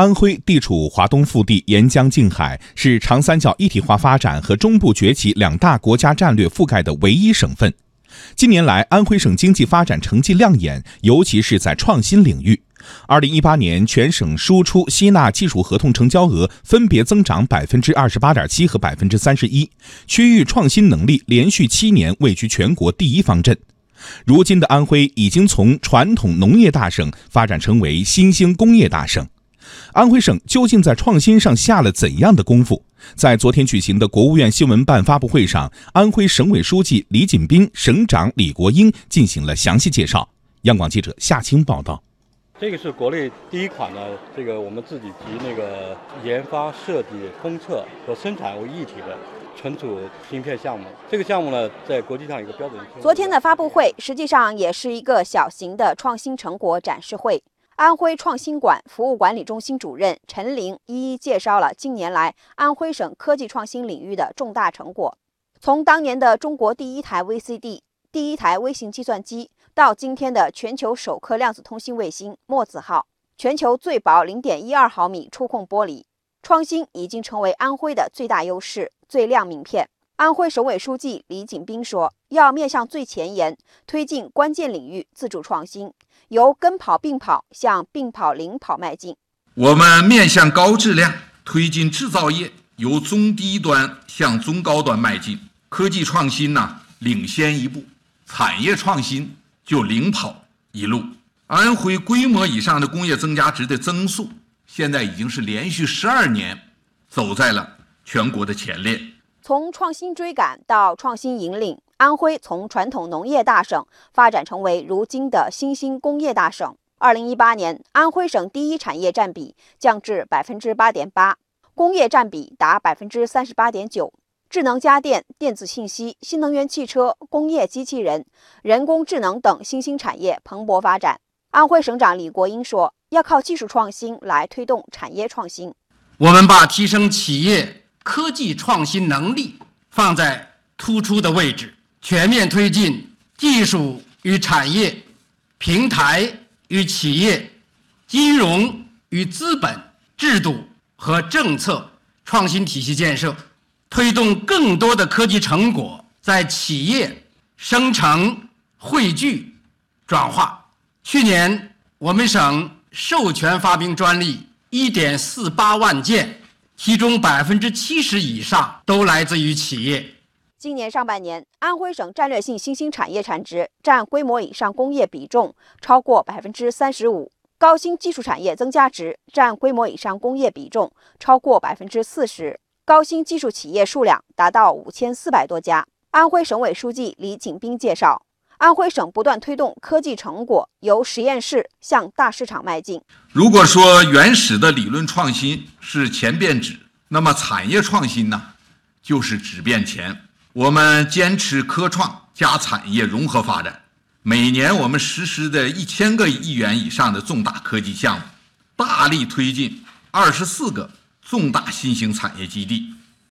安徽地处华东腹地，沿江近海，是长三角一体化发展和中部崛起两大国家战略覆盖的唯一省份。近年来，安徽省经济发展成绩亮眼，尤其是在创新领域。二零一八年，全省输出吸纳技术合同成交额分别增长百分之二十八点七和百分之三十一，区域创新能力连续七年位居全国第一方阵。如今的安徽已经从传统农业大省发展成为新兴工业大省。安徽省究竟在创新上下了怎样的功夫？在昨天举行的国务院新闻办发布会上，安徽省委书记李锦斌、省长李国英进行了详细介绍。央广记者夏青报道。这个是国内第一款呢，这个我们自己集那个研发、设计、封测和生产为一体的存储芯片项目。这个项目呢，在国际上有个标准。昨天的发布会实际上也是一个小型的创新成果展示会。安徽创新馆服务管理中心主任陈玲一一介绍了近年来安徽省科技创新领域的重大成果，从当年的中国第一台 VCD、第一台微型计算机，到今天的全球首颗量子通信卫星“墨子号”，全球最薄0.12毫米触控玻璃，创新已经成为安徽的最大优势、最亮名片。安徽省委书记李锦斌说：“要面向最前沿，推进关键领域自主创新，由跟跑并跑向并跑领跑迈进。我们面向高质量，推进制造业由中低端向中高端迈进。科技创新呢，领先一步；产业创新就领跑一路。安徽规模以上的工业增加值的增速，现在已经是连续十二年走在了全国的前列。”从创新追赶到创新引领，安徽从传统农业大省发展成为如今的新兴工业大省。二零一八年，安徽省第一产业占比降至百分之八点八，工业占比达百分之三十八点九，智能家电、电子信息、新能源汽车、工业机器人、人工智能等新兴产业蓬勃发展。安徽省长李国英说：“要靠技术创新来推动产业创新。我们把提升企业。”科技创新能力放在突出的位置，全面推进技术与产业、平台与企业、金融与资本、制度和政策创新体系建设，推动更多的科技成果在企业生成、汇聚、转化。去年，我们省授权发明专利一点四八万件。其中百分之七十以上都来自于企业。今年上半年，安徽省战略性新兴产业产值占规模以上工业比重超过百分之三十五，高新技术产业增加值占规模以上工业比重超过百分之四十，高新技术企业数量达到五千四百多家。安徽省委书记李锦斌介绍。安徽省不断推动科技成果由实验室向大市场迈进。如果说原始的理论创新是钱变纸，那么产业创新呢，就是纸变钱。我们坚持科创加产业融合发展，每年我们实施的一千个亿元以上的重大科技项目，大力推进二十四个重大新兴产业基地。